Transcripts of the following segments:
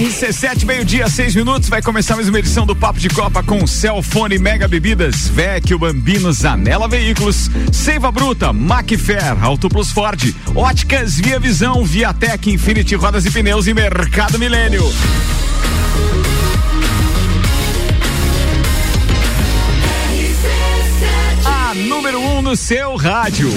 RC7, meio-dia, seis minutos. Vai começar mais uma edição do Papo de Copa com Celfone Mega Bebidas, Vecchio Bambino, Zanela Veículos, Seiva Bruta, Macfair, Auto Plus Ford, Óticas Via Visão, Viatec, Infinity Rodas e Pneus e Mercado Milênio. A número um no seu rádio.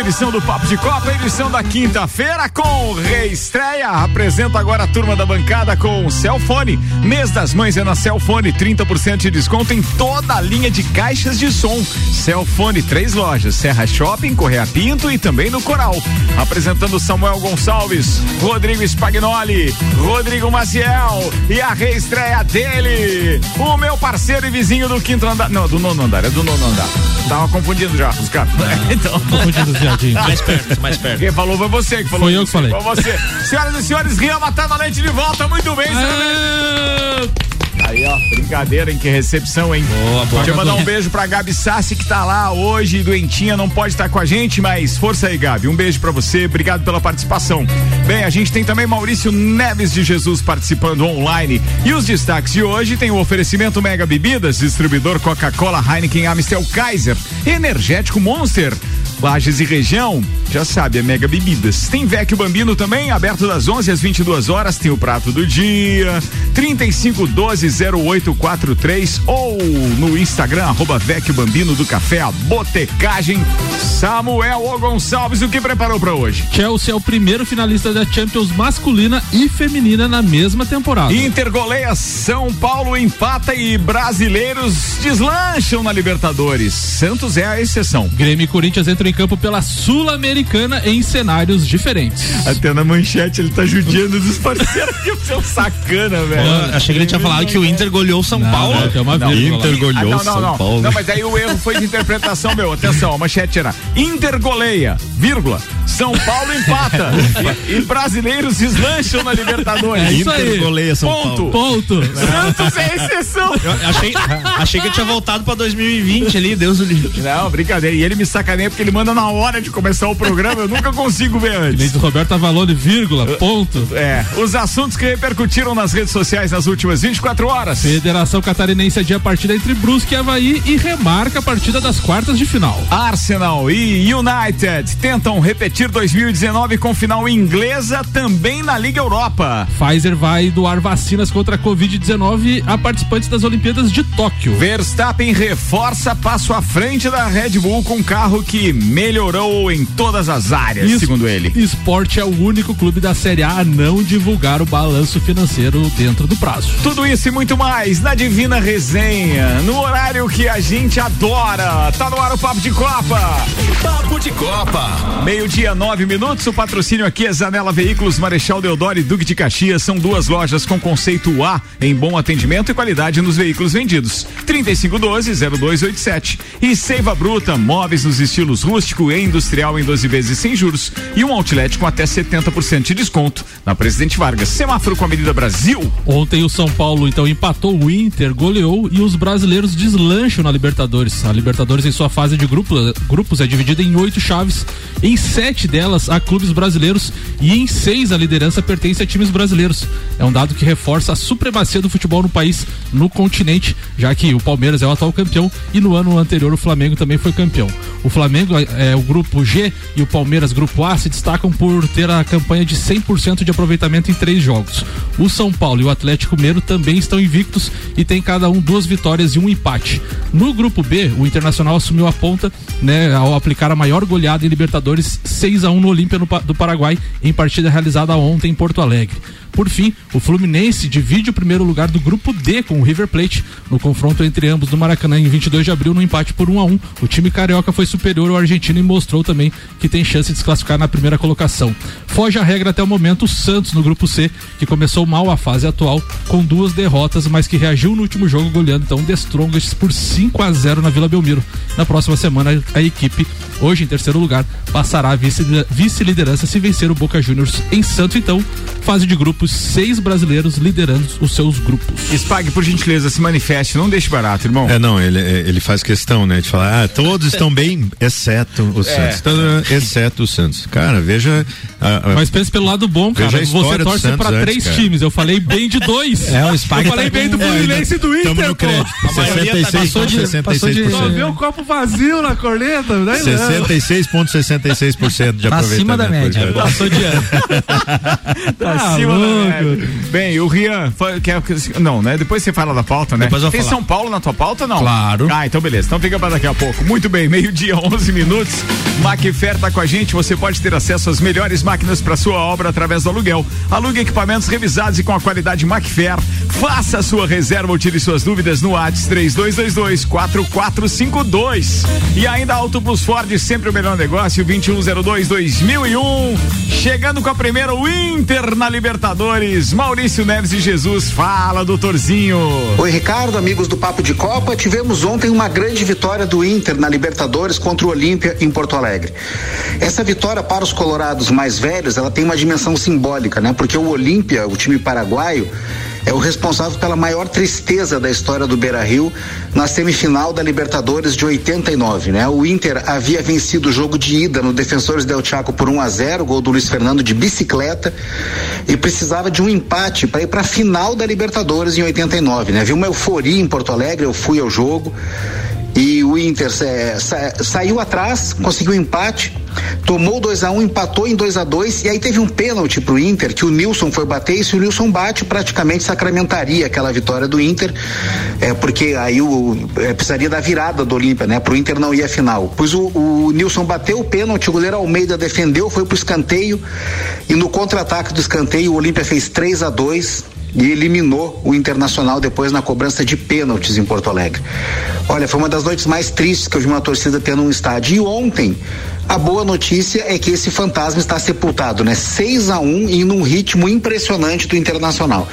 Edição do Papo de Copa, edição da quinta-feira com reestreia. Apresento agora a turma da bancada com o Celfone. Mês das Mães é na Celfone, 30% de desconto em toda a linha de caixas de som. Celfone, três lojas, Serra Shopping, Correia Pinto e também no Coral. Apresentando Samuel Gonçalves, Rodrigo Spagnoli, Rodrigo Maciel e a reestreia dele, o meu parceiro e vizinho do quinto andar. Não, do nono andar, é do nono andar. Tava confundindo já os caras. então. Confundindo viadinhos. Mais perto, mais perto. Quem falou foi você que falou. Foi eu que falei. Foi você. Senhoras e senhores, Ria matando a leite de volta. Muito bem, senhores. Aí, ó, brincadeira, hein? Que recepção, hein? Boa, boa. Deixa eu mandar um beijo pra Gabi Sassi, que tá lá hoje, doentinha, não pode estar com a gente, mas força aí, Gabi. Um beijo pra você, obrigado pela participação. Bem, a gente tem também Maurício Neves de Jesus participando online. E os destaques de hoje tem o oferecimento Mega Bebidas, distribuidor Coca-Cola, Heineken, Amstel Kaiser, Energético Monster. Lages e região, já sabe, é Mega Bebidas. Tem Vecchio Bambino também, aberto das 11 às 22 horas, tem o prato do dia, 35120843 ou no Instagram, arroba Vecchio Bambino do Café, a Botecagem. Samuel O Gonçalves, o que preparou para hoje? Chelsea é o primeiro finalista da Champions masculina e feminina na mesma temporada. Inter goleia São Paulo empata e brasileiros deslancham na Libertadores. Santos é a exceção. Grêmio e Corinthians entram em campo pela Sul-Americana em cenários diferentes. Até na manchete ele tá judiando dos parceiros que seu sacana, velho. achei que ele tinha falado que o Inter goleou São não, Paulo. Não, tem uma não, Inter goleou ah, não, São não, Paulo. Não, mas aí o erro foi de interpretação, meu. Atenção, a manchete era Inter goleia, vírgula, São Paulo empata e, e, brasileiros deslancham na Libertadores. É isso Inter aí. goleia São Ponto. Paulo. Ponto. Santos é exceção. Eu achei, achei que eu tinha voltado pra 2020 ali, Deus o livre. Não, brincadeira. E ele me sacaneia porque ele manda na hora de começar o programa, eu nunca consigo ver antes. do Roberto Avalone, vírgula, ponto. É, os assuntos que repercutiram nas redes sociais nas últimas 24 horas. Federação Catarinense adia a partida entre Brusque e Havaí e remarca a partida das quartas de final. Arsenal e United tentam repetir 2019 com final inglesa também na Liga Europa. Pfizer vai doar vacinas contra a Covid-19 a participantes das Olimpíadas de Tóquio. Verstappen reforça passo à frente da Red Bull com carro que melhorou em todas as áreas, es segundo ele. Esporte é o único clube da Série A a não divulgar o balanço financeiro dentro do prazo. Tudo isso e muito mais na Divina Resenha, no horário que a gente adora. Tá no ar o Papo de Copa. Papo de Copa. Meio-dia, nove minutos. O patrocínio aqui é Zanela Veículos, Marechal Deodoro e Duque de Caxias. São duas lojas com conceito A em bom atendimento e qualidade nos veículos vendidos. 3512-0287. E Seiva Bruta, móveis nos estilos rústico e industrial em 12 vezes sem juros e um outlet com até 70% de desconto na Presidente Vargas. Semáforo com a Avenida Brasil. Ontem o São Paulo então empatou o Inter, goleou e os brasileiros deslancham na Libertadores. A Libertadores em sua fase de grupo, grupos é dividida em oito chaves. Em sete delas há clubes brasileiros e em seis a liderança pertence a times brasileiros. É um dado que reforça a supremacia do futebol no país, no continente, já que o Palmeiras é o atual campeão e no ano anterior o Flamengo também foi campeão. O Flamengo é, o grupo G e o Palmeiras grupo A se destacam por ter a campanha de 100% de aproveitamento em três jogos. O São Paulo e o Atlético Mineiro também estão invictos e tem cada um duas vitórias e um empate. No grupo B, o Internacional assumiu a ponta, né, ao aplicar a maior goleada em Libertadores 6 a 1 no Olímpia do Paraguai em partida realizada ontem em Porto Alegre. Por fim, o Fluminense divide o primeiro lugar do grupo D com o River Plate no confronto entre ambos no Maracanã em 22 de abril no empate por 1 a 1. O time carioca foi superior ao argentino e mostrou também que tem chance de se classificar na primeira colocação. Foge a regra até o momento o Santos no grupo C, que começou mal a fase atual com duas derrotas, mas que reagiu no último jogo goleando então The Strongest por 5 a 0 na Vila Belmiro. Na próxima semana a equipe, hoje em terceiro lugar, passará a vice-liderança se vencer o Boca Juniors em Santos. Então, fase de grupos, seis brasileiros liderando os seus grupos. Spag, por gentileza, se manifeste, não deixe barato, irmão. É, não, ele, ele faz questão, né, de falar, ah, todos estão bem, exceto o é. Santos. exceto o Santos. Cara, veja. A, a, Mas pense pelo lado bom, cara. Você torce para três antes, times. Eu falei bem de dois. É, o Spag Eu falei tá bem do Fluminense é, e do Inter. Tamo no crédito. 66, tá passou de, 66%. Passou de, só vê o copo vazio na corneta. 66,66% de tá acima da média. Passou de ano. tá acima da média. Bem, o Rian, quer, não, né? Depois você fala da pauta, né? Depois eu Tem falar. São Paulo na tua pauta, não? Claro. Ah, então beleza. Então fica para daqui a pouco. Muito bem, meio-dia, 11 minutos. Macfer tá com a gente. Você pode ter acesso às melhores máquinas para sua obra através do aluguel. Alugue equipamentos revisados e com a qualidade Macfer. Faça a sua reserva ou tire suas dúvidas no ATS 3222 4452. E ainda Auto Plus Ford, sempre o melhor negócio, 2102 2001. Chegando com a primeira, o Inter na Libertadores. Maurício Neves e Jesus. Fala, doutorzinho. Oi, Ricardo, amigos do Papo de Copa. Tivemos ontem uma grande vitória do Inter na Libertadores contra o Olímpia em Porto Alegre. Essa vitória para os colorados mais velhos, ela tem uma dimensão simbólica, né? Porque o Olímpia, o time paraguaio, é o responsável pela maior tristeza da história do Beira-Rio na semifinal da Libertadores de 89, né? O Inter havia vencido o jogo de ida no Defensores del Chaco por 1 a 0, gol do Luiz Fernando de bicicleta e precisava de um empate para ir para a final da Libertadores em 89, né? Viu uma euforia em Porto Alegre, eu fui ao jogo e o Inter sa, saiu atrás, conseguiu empate, tomou 2 a 1 um, empatou em 2 a 2 e aí teve um pênalti pro Inter que o Nilson foi bater e se o Nilson bate praticamente sacramentaria aquela vitória do Inter, é, porque aí o é, precisaria da virada do Olímpia, né? Pro Inter não ia final. Pois o, o Nilson bateu o pênalti, o goleiro Almeida defendeu, foi pro escanteio e no contra-ataque do escanteio o Olímpia fez 3 a 2 e eliminou o Internacional depois na cobrança de pênaltis em Porto Alegre. Olha, foi uma das noites mais tristes que eu vi uma torcida tendo um estádio. E ontem, a boa notícia é que esse fantasma está sepultado, né? 6 a 1 e num ritmo impressionante do Internacional.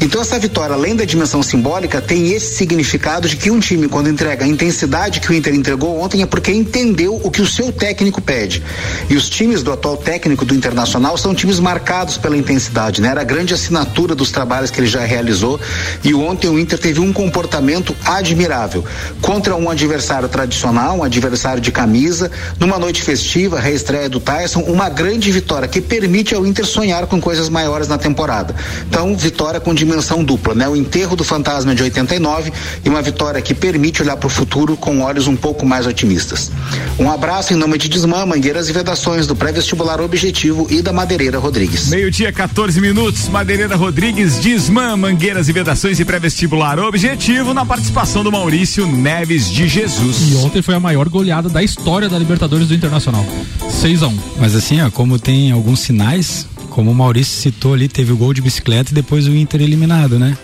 Então essa vitória, além da dimensão simbólica, tem esse significado de que um time quando entrega a intensidade que o Inter entregou ontem é porque entendeu o que o seu técnico pede. E os times do atual técnico do Internacional são times marcados pela intensidade, né? Era a grande assinatura dos trabalhos que ele já realizou e ontem o Inter teve um comportamento admirável contra um adversário tradicional, um adversário de camisa, numa noite festiva, reestreia do Tyson, uma grande vitória que permite ao Inter sonhar com coisas maiores na temporada. Então, vitória com dimensão dupla, né? O enterro do fantasma de 89 e uma vitória que permite olhar para o futuro com olhos um pouco mais otimistas. Um abraço em nome de Desmã, Mangueiras e Vedações do pré-vestibular Objetivo e da Madeireira Rodrigues. Meio-dia, 14 minutos, Madeireira Rodrigues, Desmã, Mangueiras e Vedações e pré-vestibular Objetivo na participação do Maurício Neves de Jesus. E ontem foi a maior goleada da história da Libertadores do Internacional. Internacional. 6 a 1 Mas assim, ó, como tem alguns sinais, como o Maurício citou ali, teve o gol de bicicleta e depois o Inter eliminado, né?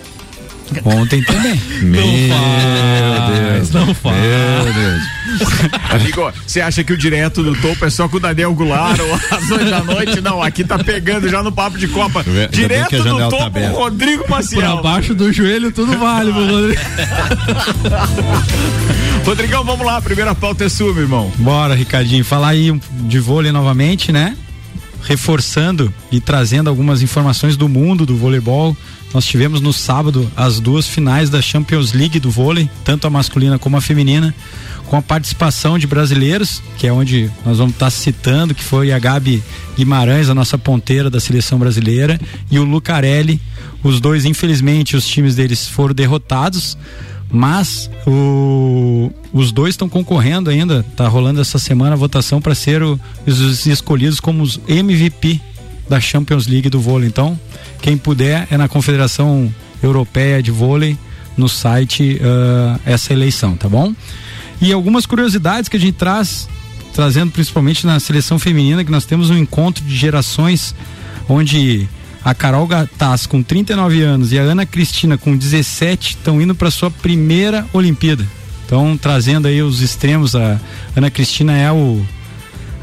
Ontem também. Meu Deus. Não faz. Meu Deus. Amigo, você acha que o direto do topo é só com o Daniel Goulart ou às oito da noite? Não, aqui tá pegando já no papo de Copa. direto do tá topo, tá Rodrigo Maciel. Por abaixo do joelho, tudo vale, meu Rodrigo. Rodrigão, vamos lá, primeira pauta é sua, meu irmão. Bora, Ricardinho, falar aí de vôlei novamente, né? Reforçando e trazendo algumas informações do mundo do voleibol. Nós tivemos no sábado as duas finais da Champions League do vôlei, tanto a masculina como a feminina, com a participação de brasileiros, que é onde nós vamos estar citando, que foi a Gabi Guimarães, a nossa ponteira da seleção brasileira, e o Lucarelli. Os dois, infelizmente, os times deles foram derrotados mas o, os dois estão concorrendo ainda. Tá rolando essa semana a votação para ser o, os escolhidos como os MVP da Champions League do vôlei. Então, quem puder é na Confederação Europeia de Vôlei no site uh, essa eleição, tá bom? E algumas curiosidades que a gente traz, trazendo principalmente na seleção feminina, que nós temos um encontro de gerações onde a Carol Gataz, com 39 anos, e a Ana Cristina, com 17, estão indo para sua primeira Olimpíada. Então, trazendo aí os extremos, a Ana Cristina é o,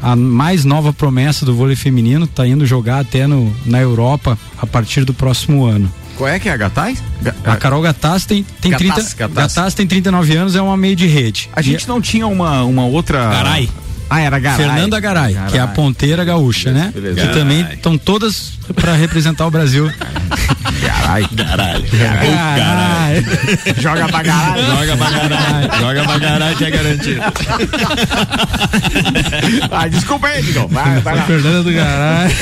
a mais nova promessa do vôlei feminino, está indo jogar até no, na Europa a partir do próximo ano. Qual é que é a Gataz? A Carol Gataz tem, tem, Gataz, 30, Gataz. Gataz tem 39 anos, é uma meio de rede. A gente não tinha uma, uma outra. Garay. Ah, era Garay. Fernanda Garay, Garay, que é a ponteira gaúcha, né? Beleza. Que também estão todas para representar o Brasil. Garay. Garay. Garay. Joga pra Garay. Joga pra Garay. Joga pra Garay que é garantido. ah, desculpa aí, Digão. Vai, vai lá. Fernanda do Garay.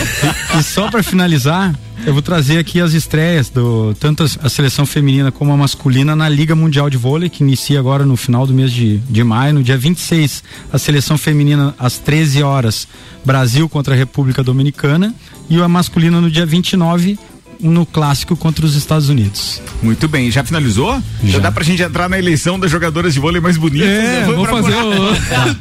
E só para finalizar, eu vou trazer aqui as estreias do tanto a seleção feminina como a masculina na Liga Mundial de Vôlei, que inicia agora no final do mês de, de maio, no dia 26, a seleção feminina às 13 horas, Brasil contra a República Dominicana, e a masculina no dia 29, no clássico contra os Estados Unidos. Muito bem, já finalizou? Já, já dá pra gente entrar na eleição das jogadoras de vôlei mais bonitas? É, vou fazer o...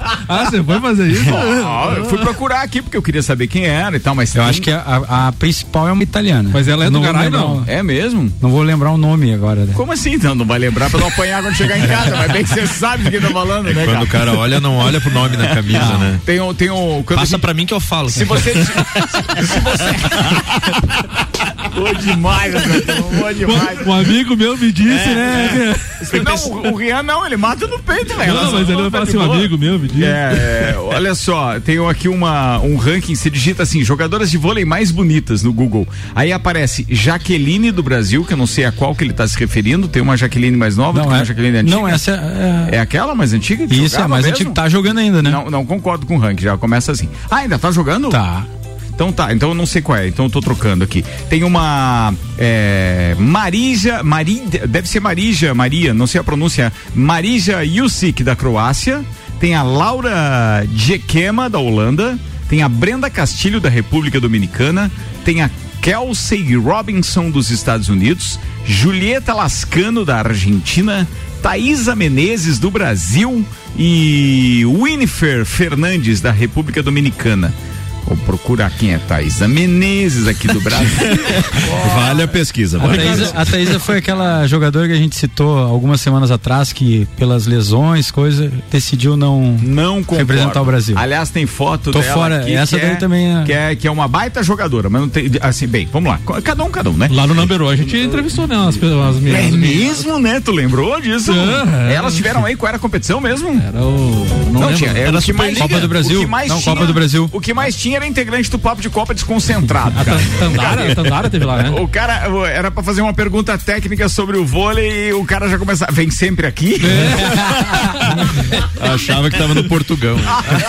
Ah, você foi fazer isso? Oh, eu fui procurar aqui porque eu queria saber quem era e tal, mas eu tem... acho que a, a, a, principal é uma italiana. Mas ela é do Garay, não? É mesmo? Não vou lembrar o nome agora. Né? Como assim? Então, não vai lembrar pra não apanhar quando chegar em casa, mas bem que você sabe de quem tá falando, né, Quando o cara olha, não olha pro nome na camisa, ah, né? Tem um, tem um... Passa gente... pra mim que eu falo. Se você... se você... Foi demais, Foi demais. Um amigo meu me disse, é, né? É. Não, o, Rian não, ele mata no peito, velho. Não, mas ele vai falar assim, um amigo meu me disse. É, é, olha só, tenho aqui uma, um ranking, se digita assim, jogadoras de vôlei mais bonitas no Google. Aí aparece Jaqueline do Brasil, que eu não sei a qual que ele está se referindo, tem uma Jaqueline mais nova, não, tem uma é, Jaqueline antiga. Não, essa é... É aquela mais antiga? Isso, é mais antiga, tá jogando ainda, né? Não, não concordo com o ranking, já começa assim. Ah, ainda tá jogando? Tá. Então tá, então eu não sei qual é, então eu tô trocando aqui. Tem uma é, Marija, Maria, deve ser Marija, Maria, não sei a pronúncia, Marija Jusic da Croácia, tem a Laura Djekema da Holanda, tem a Brenda Castilho da República Dominicana, tem a Kelsey Robinson dos Estados Unidos, Julieta Lascano da Argentina, Thaisa Menezes do Brasil. E Winifred Fernandes da República Dominicana. Vou procurar quem é Thaisa Menezes aqui do Brasil. vale a pesquisa. Vale. A, Thaisa, a Thaisa foi aquela jogadora que a gente citou algumas semanas atrás que pelas lesões, coisa, decidiu não, não representar o Brasil. Aliás, tem foto Tô dela fora. Aqui, Essa daí é, também é... Que, é... que é uma baita jogadora, mas não tem assim, bem, vamos lá. Cada um, cada um, né? Lá no Number a gente entrevistou né, as, as meninas. É mesmo, né? Tu lembrou disso? É, Elas tiveram aí qual era a competição mesmo? Era o não, não tinha, era, era o que mais Copa do Brasil. não, tinha, Copa do Brasil. O que mais tinha era integrante do papo de Copa desconcentrado. A Tandara, Tandara teve lá, né? O cara era pra fazer uma pergunta técnica sobre o vôlei e o cara já começava. Vem sempre aqui? É. Achava que tava no Portugal.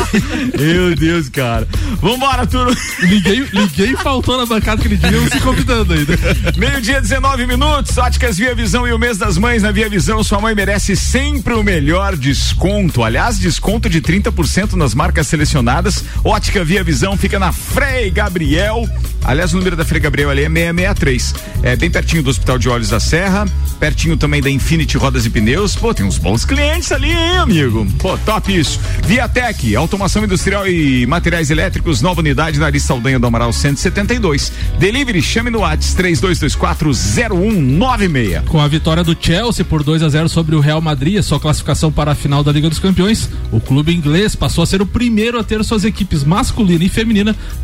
Meu Deus, cara. Vambora, turma. Liguei, liguei faltou na bancada que ele dia se convidando ainda. Meio-dia, 19 minutos. Óticas Via Visão e o mês das mães na Via Visão. Sua mãe merece sempre o melhor desconto. Aliás, desconto de 30% nas marcas selecionadas. Ótica Via Visão fica na Frei Gabriel. Aliás, o número da Frei Gabriel ali é 663. É bem pertinho do Hospital de Olhos da Serra, pertinho também da Infinity Rodas e Pneus. Pô, tem uns bons clientes ali, hein, amigo? Pô, top isso. Viatec, automação industrial e materiais elétricos, nova unidade na Saldanha do Amaral 172. Delivery, chame no WhatsApp 32240196. Com a vitória do Chelsea por 2 a 0 sobre o Real Madrid, sua classificação para a final da Liga dos Campeões, o clube inglês passou a ser o primeiro a ter suas equipes masculina e feminina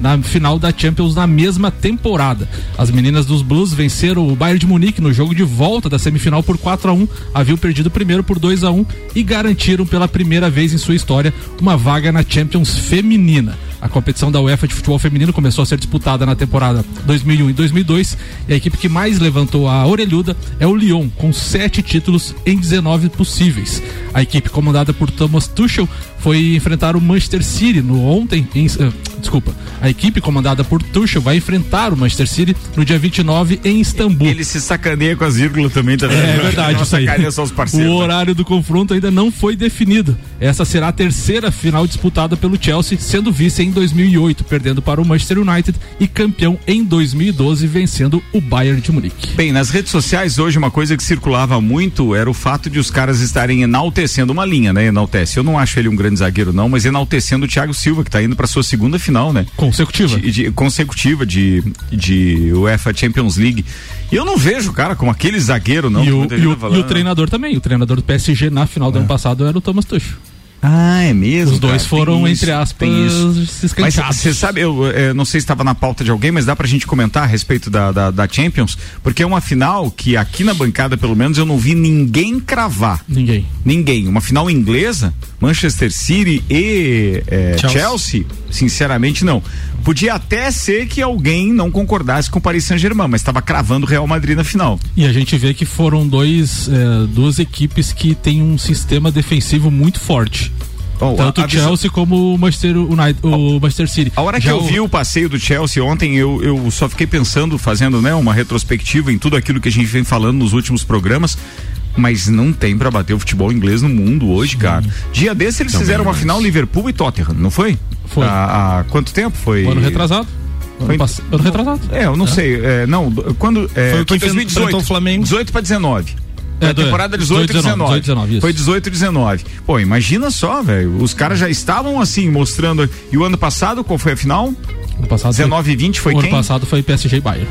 na final da Champions na mesma temporada. As meninas dos Blues venceram o Bayern de Munique no jogo de volta da semifinal por 4 a 1 haviam perdido primeiro por 2 a 1 e garantiram pela primeira vez em sua história uma vaga na Champions feminina. A competição da UEFA de futebol feminino começou a ser disputada na temporada 2001 e 2002 e a equipe que mais levantou a orelhuda é o Lyon, com sete títulos em 19 possíveis. A equipe comandada por Thomas Tuchel foi enfrentar o Manchester City no ontem, em, uh, desculpa, a equipe comandada por Tuchel vai enfrentar o Manchester City no dia 29 em Istambul. Ele se sacaneia com as vírgulas também, tá vendo? É verdade, isso aí. Só os parceiros, o horário do confronto ainda não foi definido. Essa será a terceira final disputada pelo Chelsea, sendo vice em 2008, perdendo para o Manchester United e campeão em 2012, vencendo o Bayern de Munique. Bem, nas redes sociais hoje uma coisa que circulava muito era o fato de os caras estarem enaltecendo uma linha, né? Enaltece. Eu não acho ele um grande zagueiro, não, mas enaltecendo o Thiago Silva, que está indo para sua segunda final, né? Consecutiva. De, de, consecutiva de, de UEFA Champions League. E eu não vejo, cara, como aquele zagueiro, não. E o, e o, e o treinador também. O treinador do PSG na final do é. ano passado era o Thomas Tuchel. Ah, é mesmo? Os dois cara, foram, isso, entre aspas, Mas você sabe, eu, eu, é, não sei se estava na pauta de alguém, mas dá pra gente comentar a respeito da, da, da, Champions, porque é uma final que aqui na bancada, pelo menos, eu não vi ninguém cravar. Ninguém. Ninguém. Uma final inglesa, Manchester City e é, Chelsea. Chelsea, sinceramente não. Podia até ser que alguém não concordasse com o Paris Saint-Germain, mas estava cravando o Real Madrid na final. E a gente vê que foram dois, é, duas equipes que têm um sistema defensivo muito forte. Oh, Tanto o Chelsea como o Manchester, United, o Manchester City. A hora Já que eu o... vi o passeio do Chelsea ontem, eu, eu só fiquei pensando, fazendo né, uma retrospectiva em tudo aquilo que a gente vem falando nos últimos programas mas não tem para bater o futebol inglês no mundo hoje, cara. Dia desse eles Também fizeram uma final Liverpool e Tottenham, não foi? Foi. Há, há quanto tempo foi? ano retrasado. Foi ano, pass... ano retrasado. É, eu não é. sei. É, não, quando. É, foi, foi 2018. O Flamengo. 18 para 19. É, temporada 18 e 19. 19 foi 18 e 19. Pô, imagina só, velho. Os caras já estavam assim, mostrando. E o ano passado, qual foi a final? Ano passado 19 e 20 foi o quem? ano passado foi PSG e Bayern.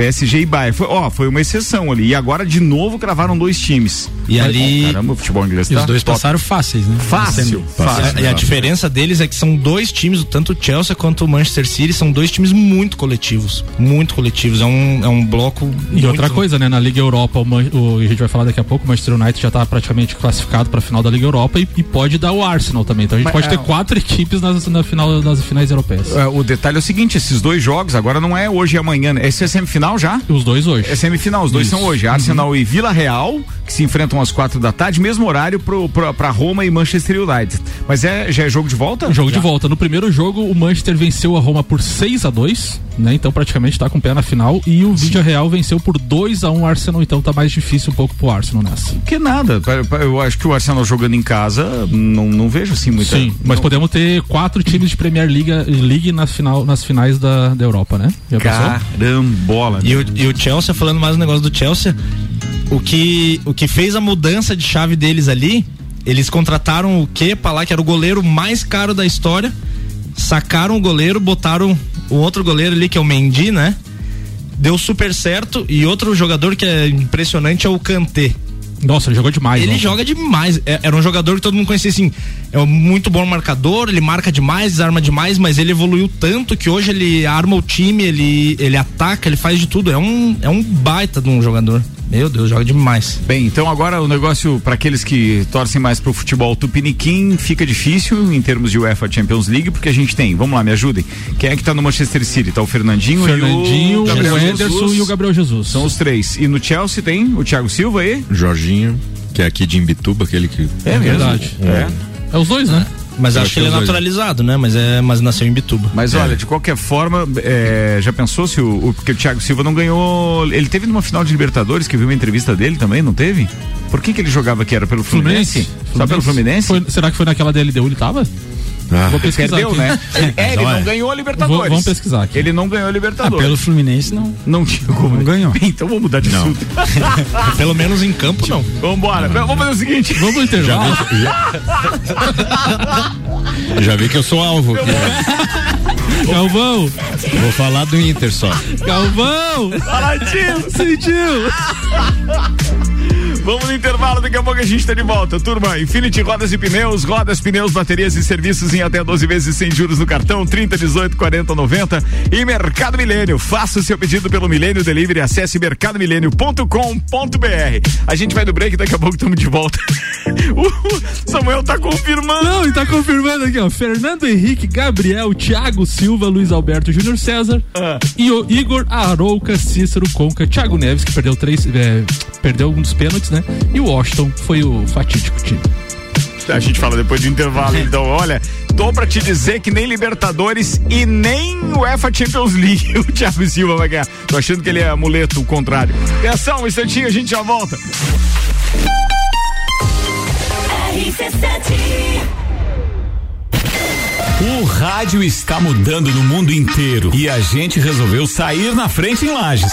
PSG e Bayern. Foi, ó, foi uma exceção ali. E agora de novo cravaram dois times. E Mas, ali. Oh, caramba, o futebol inglês tá Os dois top. passaram fáceis, né? Fácil. fácil. fácil. E a diferença deles é que são dois times, tanto o Chelsea quanto o Manchester City, são dois times muito coletivos. Muito coletivos. É um, é um bloco. E outra coisa, né? Na Liga Europa, o, o, a gente vai falar daqui a pouco, o Manchester United já está praticamente classificado para a final da Liga Europa e, e, pode dar o Arsenal também. Então a gente Mas, pode é, ter quatro equipes nas, na final, nas finais europeias. É, o detalhe é o seguinte: esses dois jogos, agora não é hoje e amanhã, né? Esse é semifinal já? Os dois hoje. É semifinal, os dois Isso. são hoje. Arsenal uhum. e Vila Real, que se enfrentam às quatro da tarde, mesmo horário pra Roma e Manchester United. Mas é, já é jogo de volta? Jogo já. de volta. No primeiro jogo, o Manchester venceu a Roma por 6 a 2 né? Então praticamente tá com o pé na final. E o Vídeo Real venceu por 2 a 1 um Arsenal, então tá mais difícil um pouco pro Arsenal nessa. Que nada. Eu acho que o Arsenal jogando em casa, não, não vejo assim muito. Sim, mas não. podemos ter quatro times de Premier League, League nas, final, nas finais da, da Europa, né? Já Carambola. E o, e o Chelsea, falando mais um negócio do Chelsea, o que, o que fez a mudança de chave deles ali, eles contrataram o Kepa lá, que era o goleiro mais caro da história, sacaram o goleiro, botaram o outro goleiro ali, que é o Mendy, né? Deu super certo. E outro jogador que é impressionante é o Kanté. Nossa, ele jogou demais. Ele joga demais. É, era um jogador que todo mundo conhecia assim. É um muito bom marcador, ele marca demais, desarma demais, mas ele evoluiu tanto que hoje ele arma o time, ele, ele ataca, ele faz de tudo. É um, é um baita de um jogador. Meu Deus, joga demais. Bem, então agora o negócio para aqueles que torcem mais pro futebol tupiniquim fica difícil em termos de UEFA Champions League, porque a gente tem, vamos lá, me ajudem. Quem é que tá no Manchester City? Tá o Fernandinho, Fernandinho e o, o Ederson e o Gabriel Jesus. São os três. E no Chelsea tem o Thiago Silva e Jorginho, que é aqui de Imbituba, aquele que É, é verdade. É. é. É os dois, né? Mas acho que ele é naturalizado, né? Mas é, mas nasceu em Bituba. Mas é. olha, de qualquer forma, é, já pensou se o, o porque o Thiago Silva não ganhou, ele teve numa final de Libertadores que viu uma entrevista dele também, não teve? Por que que ele jogava que era pelo Fluminense? Fluminense. Só pelo Fluminense? Foi, será que foi naquela DLDU ele tava? Ah. Vou pesquisar Perdeu, aqui. né? É, ele não ganhou a Libertadores. Vou, vamos pesquisar aqui. Ele não ganhou a Libertadores. Ah, pelo Fluminense não. Não tinha como. Não ganhou. Então vamos mudar de assunto. Pelo menos em campo não. Vamos embora. Vamos fazer o seguinte. Vamos pro intervalo. Já, já... já vi que eu sou alvo. Aqui, Galvão. Vou falar do Inter só. Galvão. Fala, tio. Sentiu. Vamos no intervalo, daqui a pouco a gente tá de volta. Turma, Infinity Rodas e Pneus, rodas, pneus, baterias e serviços em até 12 vezes sem juros no cartão, 30, 18, 40, 90. E Mercado Milênio. Faça o seu pedido pelo Milênio Delivery, acesse mercadomilênio.com.br. A gente vai do break, daqui a pouco estamos de volta. o Samuel tá confirmando. Não, e tá confirmando aqui, ó. Fernando Henrique, Gabriel, Thiago Silva, Luiz Alberto, Júnior César ah. e o Igor Arouca, Cícero Conca, Thiago Neves, que perdeu três, é, perdeu um dos pênaltis né? E o Washington foi o fatídico time. A gente fala depois do intervalo, então, olha, tô pra te dizer que nem Libertadores e nem UEFA Champions League o Thiago Silva vai ganhar. Tô achando que ele é amuleto, o contrário. Atenção, um instantinho, a gente já volta. O rádio está mudando no mundo inteiro e a gente resolveu sair na frente em Lages.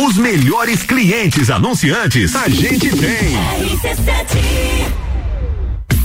Os melhores clientes anunciantes a gente tem.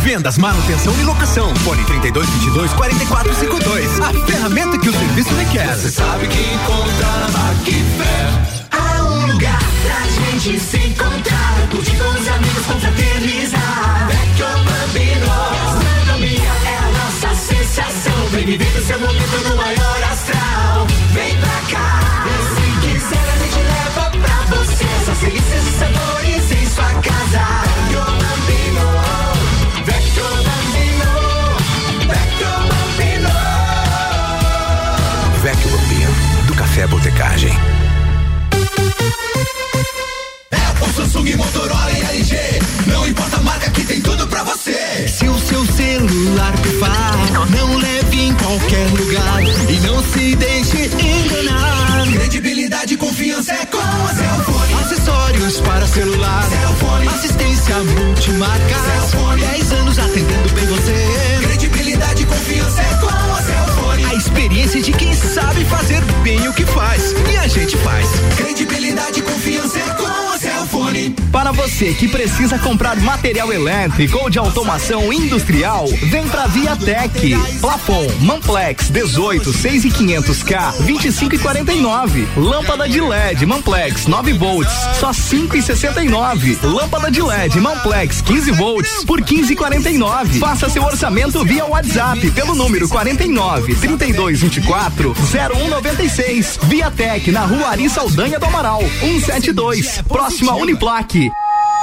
Vendas, manutenção e locação. Fone 32 22 44 52. A ferramenta que o serviço requer. Você sabe que encontra na Macfer. Há um lugar pra gente se encontrar, curtir com os amigos, confraternizar. Vecchio Bambino, gastronomia é a nossa sensação. Vem viver o seu momento no maior astral. Vem pra cá, e se quiser a gente leva pra você. Só delícias e sabores em sua casa. Café Botecagem. Apple, Samsung, Motorola e LG. Não importa a marca que tem tudo pra você. Se o seu celular pifar, não leve em qualquer lugar e não se deixe enganar. Credibilidade e confiança é com a Cellfone. Acessórios para celular, Cellfone. assistência multimarca, Cellfone. 10 anos atendendo bem você. Credibilidade e confiança é com a Cellfone. A experiência de quem sabe fazer bem o que faz e a gente faz. Credibilidade e confiança é. Para você que precisa comprar material elétrico ou de automação industrial, vem pra Viatec. Plafon, Manplex 18, 6 e 500K, 25 e 49. Lâmpada de LED, Manplex 9 volts, só 5 e 69. Lâmpada de LED, Manplex 15 volts, por 15 e 49. Faça seu orçamento via WhatsApp pelo número 49 32 24 0196. Viatec na Rua Ari Saldanha do Amaral, 172, próxima Uniplaque.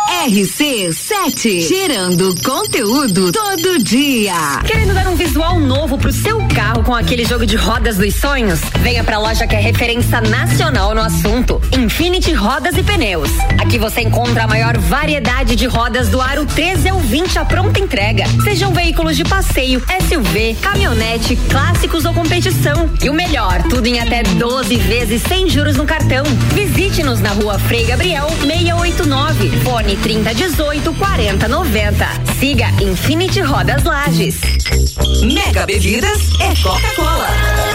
RC7, gerando conteúdo todo dia. Querendo dar um visual novo pro seu carro com aquele jogo de rodas dos sonhos? Venha pra loja que é referência nacional no assunto. Infinity Rodas e Pneus. Aqui você encontra a maior variedade de rodas do aro 13 ao 20 a pronta entrega. Sejam veículos de passeio, SUV, caminhonete, clássicos ou competição. E o melhor, tudo em até 12 vezes sem juros no cartão. Visite-nos na rua Frei Gabriel 689. Fone 3018 4090. Siga Infinity Rodas Lages. Mega Bebidas é Coca-Cola.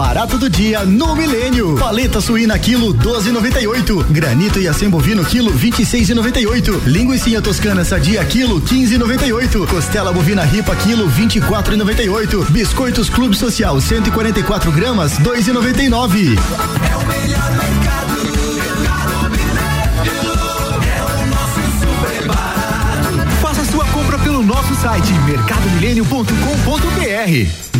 Barato do dia no Milênio. Paleta suína quilo 12,98. Granito e acém bovino quilo 26,98. Linguiça toscana sadia quilo 15,98. Costela bovina ripa quilo 24,98. Biscoitos Clube Social 144 gramas 2,99. Faça sua compra pelo nosso site mercadomilênio.com.br.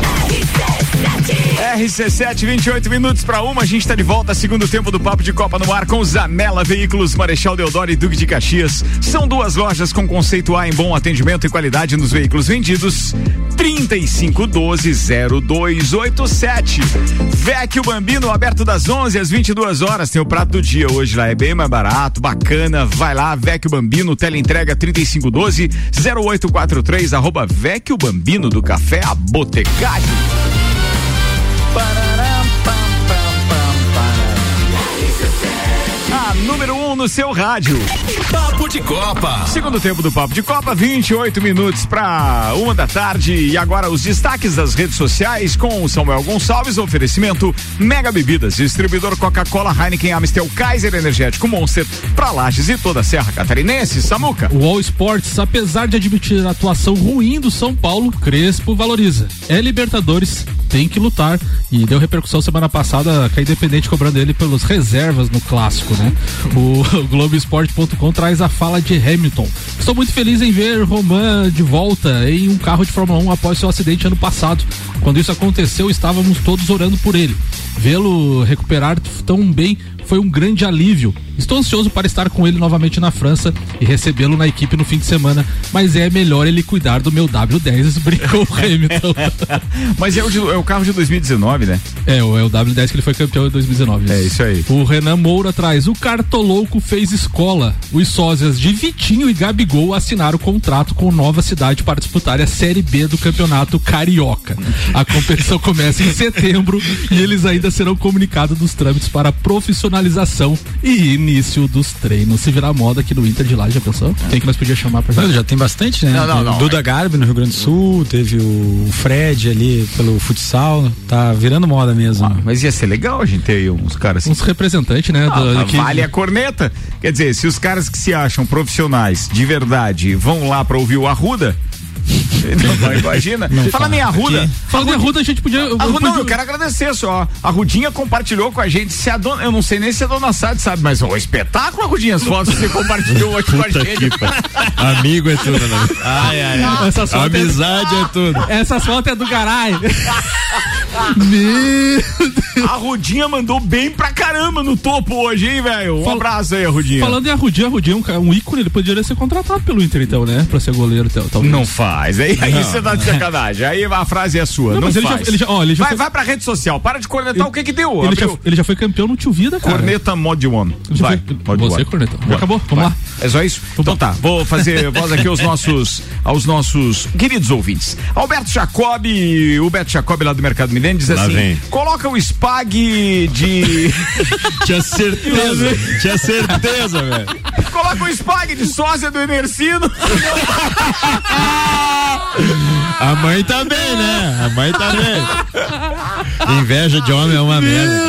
RC7, 28 minutos para uma. A gente está de volta. Segundo tempo do Papo de Copa no ar com Zanela Veículos, Marechal Deodoro e Duque de Caxias. São duas lojas com conceito A em bom atendimento e qualidade nos veículos vendidos. 3512-0287. Vecchio Bambino, aberto das 11 às 22 horas. Tem o prato do dia hoje lá. É bem mais barato, bacana. Vai lá, Vecchio Bambino, teleentrega 3512-0843. Arroba Vecchio Bambino do Café Abotecário. A número 1 um no seu rádio. Papo de Copa. Segundo tempo do Papo de Copa, 28 minutos para uma da tarde. E agora os destaques das redes sociais com o Samuel Gonçalves. Oferecimento Mega Bebidas, distribuidor Coca-Cola, Heineken, Amstel, Kaiser Energético Monster, para Lages e toda a Serra Catarinense. Samuca. O All Sports, apesar de admitir a atuação ruim do São Paulo, Crespo valoriza. É Libertadores, tem que lutar. E deu repercussão semana passada com a Independente cobrando ele pelas reservas no clássico, né? O, Globoesporte.com traz a fala de Hamilton. Estou muito feliz em ver Roman de volta em um carro de Fórmula 1 após seu acidente ano passado. Quando isso aconteceu, estávamos todos orando por ele. Vê-lo recuperar tão bem foi um grande alívio. Estou ansioso para estar com ele novamente na França e recebê-lo na equipe no fim de semana, mas é melhor ele cuidar do meu W10, brincou o Hamilton. mas é o, de, é o, carro de 2019, né? É, é o W10 que ele foi campeão em 2019. É isso aí. O Renan Moura traz, o Cartolouco fez escola. Os sósias de Vitinho e Gabigol assinaram contrato com Nova Cidade para disputar a Série B do Campeonato Carioca. A competição começa em setembro e eles ainda serão comunicados dos trâmites para profissionalização e início dos treinos. Se virar moda aqui no Inter de lá, já pensou? Quem que nós podíamos chamar pra Já tem bastante, né? Não, não, não. Duda Garbi no Rio Grande do Sul, teve o Fred ali pelo futsal, tá virando moda mesmo. Ah, mas ia ser legal a gente ter aí uns caras assim. Uns representantes, né? Ah, do, que... Vale a corneta. Quer dizer, se os caras que se acham profissionais de verdade vão lá pra ouvir o Arruda, não, imagina. Não, Fala minha Arruda. Fala minha Arruda, a gente podia. Eu, Arruda, não, eu quero agradecer só. A Rudinha compartilhou com a gente. Se a dona, eu não sei nem se a dona Sade sabe, mas o espetáculo, Rudinha, as fotos que você compartilhou hoje com a gente. Amigo é tudo, né? Ai, ai, ai. Essas Amizade é, é tudo. Essas fotos é do caralho. Meu A Rudinha mandou bem pra caramba no topo hoje, hein, velho? Um Fal- abraço aí, Rudinha. Falando em Arrudinha, Arrudinha é um, um ícone, ele poderia ser contratado pelo Inter, então, né? Pra ser goleiro, tal- talvez. Não faz. Aí, aí Não. você tá de sacanagem. Aí a frase é sua. Não, Não, mas ele já- faz. ele já- ó, ele já vai, foi- vai pra rede social. Para de cornetar o que que deu. Ele já, ele já foi campeão no Tio Vida, cara. Corneta Mod One. Ele Vai. foi- Mod Você, corneta. Acabou? Vamos Vai. lá. É só isso? Então tá, vou fazer voz aqui aos nossos, aos nossos queridos ouvintes. Alberto Jacob, o Beto Jacob lá do Mercado Milênio diz Lá assim: vem. coloca o spag de. Tinha certeza, tinha certeza, velho. coloca o spag de sósia do Emercino. A mãe tá né? A mãe tá. Inveja de homem é uma merda.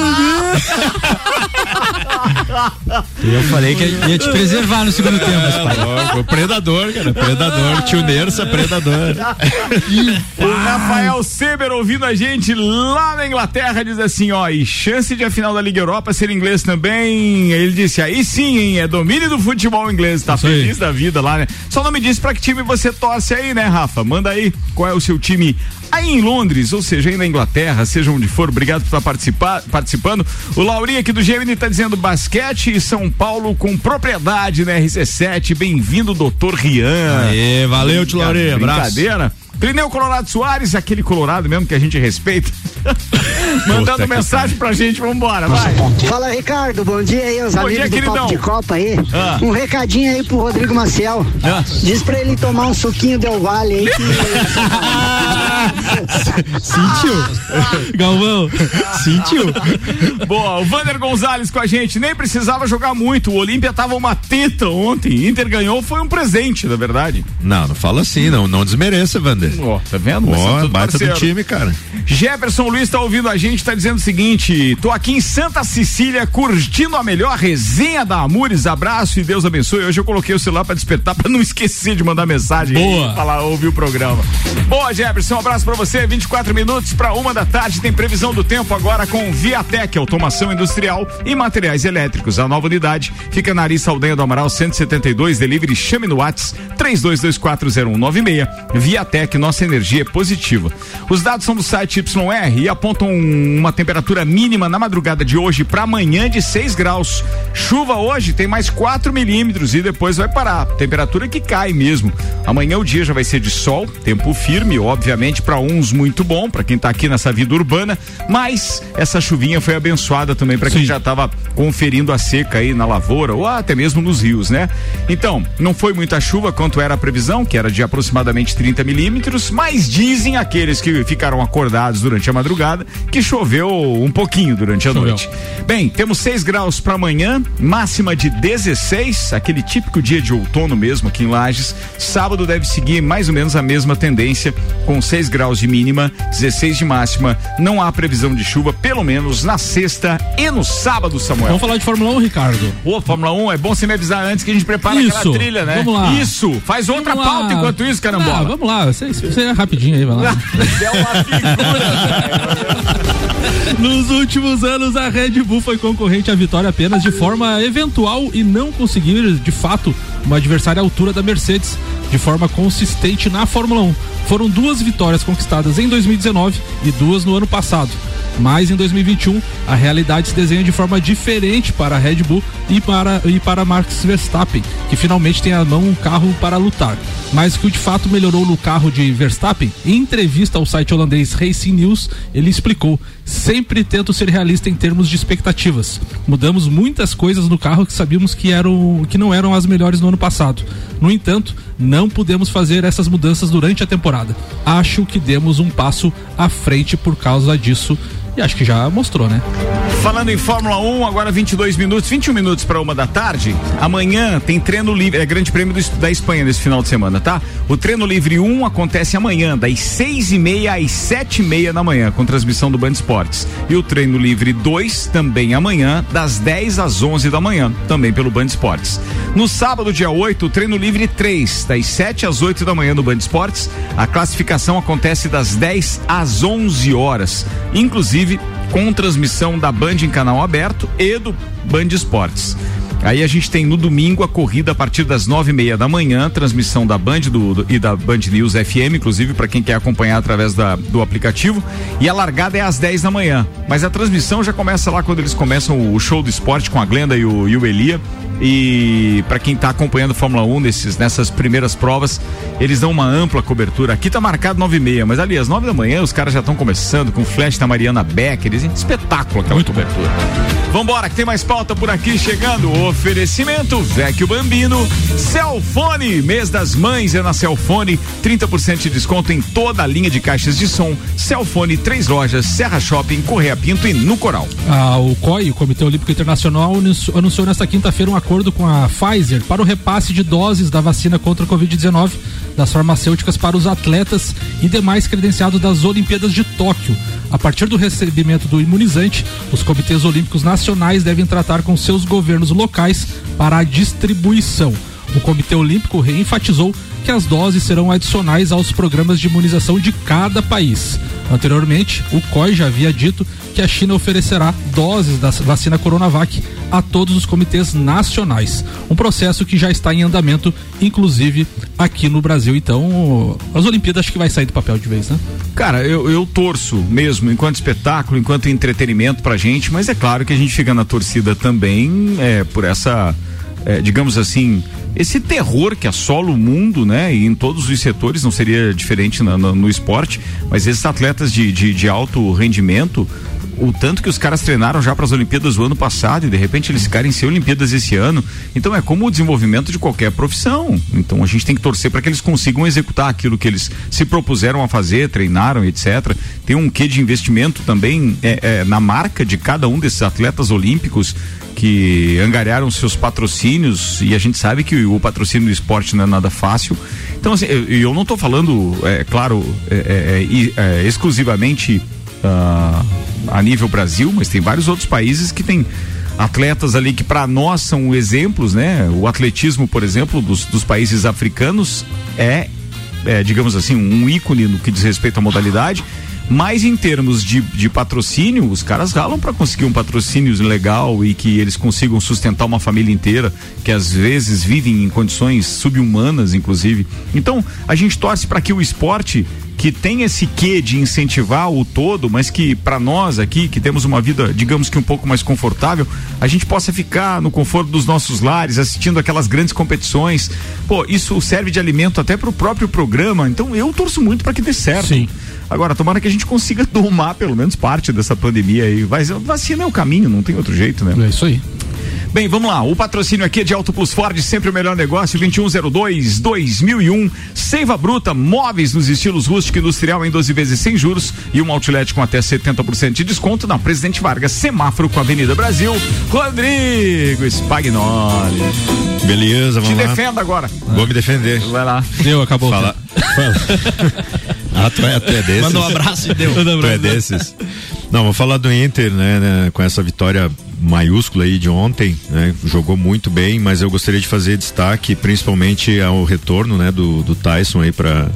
Eu falei que ia te preservar no segundo tempo, pai. Louco, o predador, cara. Predador. Tio Nersa, predador. O Rafael Seber ouvindo a gente lá na Inglaterra diz assim, ó, e chance de a final da Liga Europa ser inglês também. Ele disse, aí sim, hein, é domínio do futebol inglês, tá Isso aí. feliz da vida lá, né? Só não me diz pra que time você torce aí, né, Rafa? Manda aí qual é o seu time aí em Londres, ou seja, aí na Inglaterra, seja onde for, obrigado por estar participar, participando. O Laurinho aqui do Gemini tá dizendo basquete e São Paulo com propriedade na RC7. Bem-vindo, doutor Rian. Aê, valeu, tio Laurinho, abraço. Brincadeira. Trineu Colorado Soares, aquele Colorado mesmo que a gente respeita. Mandando mensagem pra gente, vambora, vai. Fala Ricardo, bom dia aí, os Bom amigos dia, do queridão. Papo de Copa aí. Ah. Um recadinho aí pro Rodrigo Maciel. Ah. Diz pra ele tomar um suquinho Del Vale aí. Sentiu? Galvão, sentiu? Boa, o Vander Gonzalez com a gente, nem precisava jogar muito. O Olímpia tava uma teta ontem. Inter ganhou, foi um presente, na verdade. Não, não fala assim, não, não desmereça, Vander. Ó, tá vendo? Ó, baita do parceiro. time, cara. Jefferson Luiz tá ouvindo a gente, tá dizendo o seguinte: tô aqui em Santa Cecília curtindo a melhor resenha da Amores. Abraço e Deus abençoe. Hoje eu coloquei o celular pra despertar pra não esquecer de mandar mensagem. Boa. Falar, ouvir o programa. Boa, Jefferson, um abraço pra você. 24 minutos pra uma da tarde. Tem previsão do tempo agora com Viatec, automação industrial e materiais elétricos. A nova unidade fica na Ari Saldanha do Amaral 172. Delivery chame no Whats 32240196. Viatec, nossa energia é positiva. Os dados são do site YR e apontam uma temperatura mínima na madrugada de hoje para amanhã de 6 graus. Chuva hoje tem mais 4 milímetros e depois vai parar. Temperatura que cai mesmo. Amanhã o dia já vai ser de sol, tempo firme, obviamente para uns muito bom, para quem tá aqui nessa vida urbana, mas essa chuvinha foi abençoada também para quem já estava conferindo a seca aí na lavoura ou até mesmo nos rios, né? Então, não foi muita chuva quanto era a previsão, que era de aproximadamente 30 milímetros, mas dizem aqueles que ficaram acordados durante a madrugada que choveu um pouquinho durante a Choveu. noite. Bem, temos 6 graus para amanhã, máxima de 16, aquele típico dia de outono mesmo aqui em Lages. Sábado deve seguir mais ou menos a mesma tendência, com 6 graus de mínima, 16 de máxima. Não há previsão de chuva, pelo menos na sexta e no sábado, Samuel. Vamos falar de Fórmula 1, Ricardo. Ô, Fórmula 1, é bom você me avisar antes que a gente prepara Isso, aquela trilha, né? vamos lá. Isso, faz outra Vamos lá. pauta enquanto isso, Ah, carambola. vamos lá, você, você é rapidinho aí, vai lá. É. Nos últimos anos, a Red Bull foi concorrente à vitória apenas de forma eventual e não conseguir, de fato, uma adversária à altura da Mercedes de forma consistente na Fórmula 1. Foram duas vitórias conquistadas em 2019 e duas no ano passado. Mas em 2021, a realidade se desenha de forma diferente para a Red Bull e para, e para Max Verstappen, que finalmente tem à mão um carro para lutar. Mas o que de fato melhorou no carro de Verstappen, em entrevista ao site holandês Racing News, ele explicou: sempre tento ser realista em termos de expectativas. Mudamos muitas coisas no carro que sabíamos que, eram, que não eram as melhores no ano passado. No entanto, não pudemos fazer essas mudanças durante a temporada. Acho que demos um passo à frente por causa disso. E acho que já mostrou, né? Falando em Fórmula 1, agora 22 minutos, 21 minutos para uma da tarde. Amanhã tem treino livre, é Grande Prêmio do- da Espanha nesse final de semana, tá? O treino livre 1 acontece amanhã, das 6 e meia às 7 e meia da manhã, com transmissão do Band Esportes. E o treino livre 2 também amanhã, das 10 às 11 da manhã, também pelo Band Esportes. No sábado, dia 8, o treino livre 3, das 7 às 8 da manhã no Band Esportes. A classificação acontece das 10 às 11 horas. Inclusive, com transmissão da Band em canal aberto e do Band Esportes. Aí a gente tem no domingo a corrida a partir das nove e meia da manhã, transmissão da Band do, do- e da Band News FM, inclusive para quem quer acompanhar através da, do aplicativo. E a largada é às 10 da manhã. Mas a transmissão já começa lá quando eles começam o show do esporte com a Glenda e o, e o Elia. E para quem tá acompanhando a Fórmula 1 nesses, nessas primeiras provas, eles dão uma ampla cobertura. Aqui tá marcado nove e meia, mas ali às nove da manhã os caras já estão começando com o flash da Mariana Becker. Eles- Espetáculo aquela cobertura. Vambora, que tem mais pauta por aqui chegando. Oferecimento Vecchio Bambino, Celfone, mês das mães é na Celfone, 30% de desconto em toda a linha de caixas de som. Celfone, três lojas, Serra Shopping, Correia Pinto e no Coral. Ah, o COI, o Comitê Olímpico Internacional, anunciou, anunciou nesta quinta-feira um acordo com a Pfizer para o repasse de doses da vacina contra a Covid-19 das farmacêuticas para os atletas e demais credenciados das Olimpíadas de Tóquio. A partir do recebimento do imunizante, os comitês olímpicos nacionais devem tratar com seus governos locais para a distribuição. O Comitê Olímpico reenfatizou que as doses serão adicionais aos programas de imunização de cada país. Anteriormente, o COI já havia dito que a China oferecerá doses da vacina Coronavac a todos os comitês nacionais. Um processo que já está em andamento, inclusive aqui no Brasil. Então, as Olimpíadas acho que vai sair do papel de vez, né? Cara, eu, eu torço mesmo, enquanto espetáculo, enquanto entretenimento pra gente, mas é claro que a gente fica na torcida também é, por essa, é, digamos assim, esse terror que assola o mundo, né? E em todos os setores, não seria diferente na- na- no esporte, mas esses atletas de, de, de alto rendimento, o tanto que os caras treinaram já para as Olimpíadas do ano passado e de repente eles ficarem sem Olimpíadas esse ano. Então é como o desenvolvimento de qualquer profissão. Então a gente tem que torcer para que eles consigam executar aquilo que eles se propuseram a fazer, treinaram, etc. Tem um quê de investimento também é, é, na marca de cada um desses atletas olímpicos que angariaram seus patrocínios e a gente sabe que o patrocínio do esporte não é nada fácil. Então, assim, eu, eu não estou falando, é claro, é, é, é, é, exclusivamente ah, a nível Brasil, mas tem vários outros países que têm atletas ali que para nós são exemplos, né? O atletismo, por exemplo, dos, dos países africanos é, é, digamos assim, um ícone no que diz respeito à modalidade. Mas em termos de, de patrocínio, os caras ralam para conseguir um patrocínio legal e que eles consigam sustentar uma família inteira, que às vezes vivem em condições subhumanas, inclusive. Então, a gente torce para que o esporte que tem esse quê de incentivar o todo, mas que para nós aqui, que temos uma vida, digamos que um pouco mais confortável, a gente possa ficar no conforto dos nossos lares, assistindo aquelas grandes competições. Pô, isso serve de alimento até para o próprio programa. Então eu torço muito para que dê certo. Sim. Agora, tomara que a gente consiga domar pelo menos parte dessa pandemia aí. Vai, vacina é o caminho, não tem outro jeito, né? É isso aí. Bem, vamos lá. O patrocínio aqui é de Auto Plus Ford, sempre o melhor negócio, 2102 2001. Seiva Bruta, móveis nos estilos rústico e industrial em 12 vezes sem juros e um outlet com até 70% de desconto na Presidente Vargas, semáforo com a Avenida Brasil. Rodrigo Spagnoli. Beleza, Te vamos lá. defenda agora. Vou me defender. Vai lá. Deu, acabou. o Fala. ah, tu é, tu é desses? Manda um abraço e deu. Tu é desses? Não, vou falar do Inter, né, né, com essa vitória maiúscula aí de ontem, né, jogou muito bem, mas eu gostaria de fazer destaque principalmente ao retorno, né, do, do Tyson aí para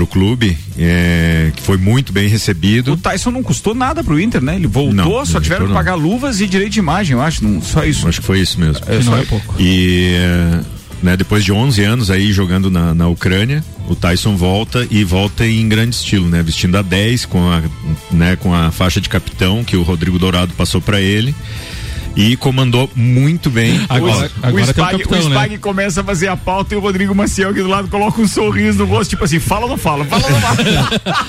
o clube, é, que foi muito bem recebido. O Tyson não custou nada pro Inter, né? Ele voltou, Não, só tiveram que pagar luvas e direito de imagem, eu acho. Não, só isso. Acho que foi isso mesmo. É, só não é isso. pouco. E é, né, depois de 11 anos aí jogando na, na Ucrânia, o Tyson volta e volta em grande estilo, né? Vestindo a 10 com a, né, com a faixa de capitão que o Rodrigo Dourado passou para ele. E comandou muito bem. Agora- o agora um Spag, capitão, o né? Spag começa a fazer a pauta e o Rodrigo Maciel aqui do lado coloca um sorriso no rosto, tipo assim, fala ou não fala? Fala ou não fala?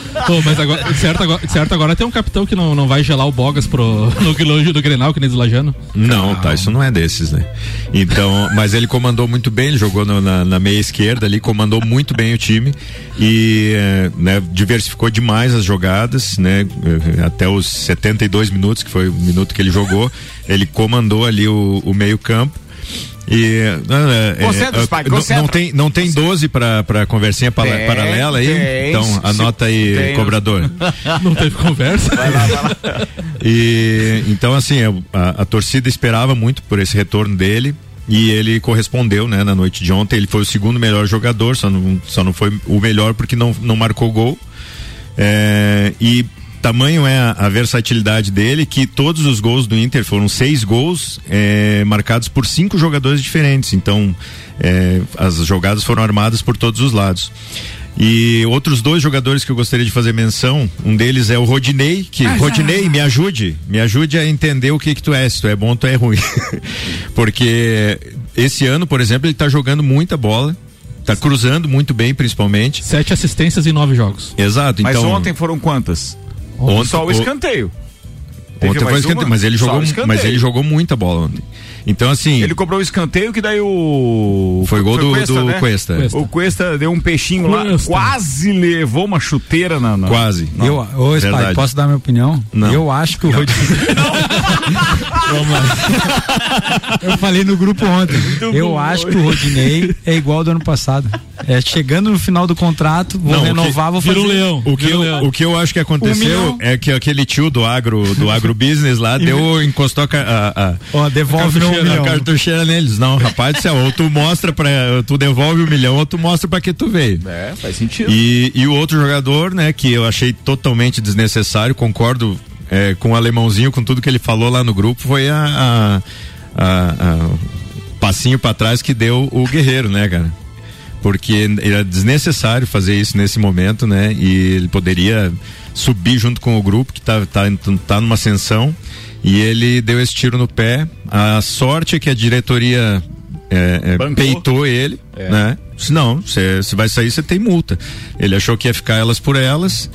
Pô, mas agora, certo, agora, certo, agora tem um capitão que não, não vai gelar o Bogas pro, no, no, do Grenal, que nem do Lajano. Não, o Tyson não é desses, né? Então, mas ele comandou muito bem, ele jogou no- na, na meia esquerda ali, comandou muito bem o time e eh, né, diversificou demais as jogadas, né? Eh, Até os 72 minutos, que foi o minuto que ele jogou, ele comandou ali o, o meio campo. E eh, Concentra, eh, Spike, não, concentra. não tem não tem 12 para para conversinha para- Tem, paralela aí, tem. então anota aí tem. cobrador. Não teve conversa. E então assim, a, a torcida esperava muito por esse retorno dele e ele correspondeu, né, na noite de ontem. Ele foi o segundo melhor jogador, só não, só não foi o melhor porque não, não marcou gol. É, e tamanho é a, a versatilidade dele que todos os gols do Inter foram seis gols é, marcados por cinco jogadores diferentes. Então, é, as jogadas foram armadas por todos os lados. E outros dois jogadores que eu gostaria de fazer menção, um deles é o Rodinei, que Ah, já. Rodinei, me ajude, me ajude a entender o que que tu é, se tu é bom ou tu é ruim. Porque esse ano, por exemplo, ele tá jogando muita bola, tá cruzando muito bem, principalmente. Sete assistências em nove jogos. Exato, Mas então ontem foram quantas? Ontem- Só o escanteio. Ontem foi mais escanteio, mas ele jogou, o escanteio. mas ele jogou muita bola ontem. Então assim, Ele cobrou o escanteio que daí o. Foi gol do- do né? Cuesta. Cuesta. O Cuesta deu um peixinho lá, Cuesta. quase levou uma chuteira na. na- Quase. Não. Eu, ô, Spy, posso dar minha opinião? Não. Eu acho que o Rodinei. Eu falei no grupo ontem. eu acho que o Rodinei é igual ao do ano passado. É chegando no final do contrato, vou Não, o que- renovar, vou fazer. O que, eu, o que eu acho que Um aconteceu milhão. é que aquele tio do agro, do agrobusiness lá, deu, encostou a, a, a, Ó, devolve a cartucheira, milhão. a cartucheira neles. Não, rapaz do céu, ou tu mostra pra, tu devolve o milhão, ou tu mostra pra que tu veio. É, faz sentido. E, e o outro jogador, né, que eu achei totalmente desnecessário, concordo é, com o alemãozinho, com tudo que ele falou lá no grupo, foi a, a- a- a- passinho pra trás que deu o Guerreiro, né, cara? Porque era desnecessário fazer isso nesse momento, né? E ele poderia subir junto com o grupo que tá, tá, tá numa ascensão e ele deu esse tiro no pé. A sorte é que a diretoria é, é, peitou ele, É. né? Se não, você vai sair, você tem multa. Ele achou que ia ficar elas por elas.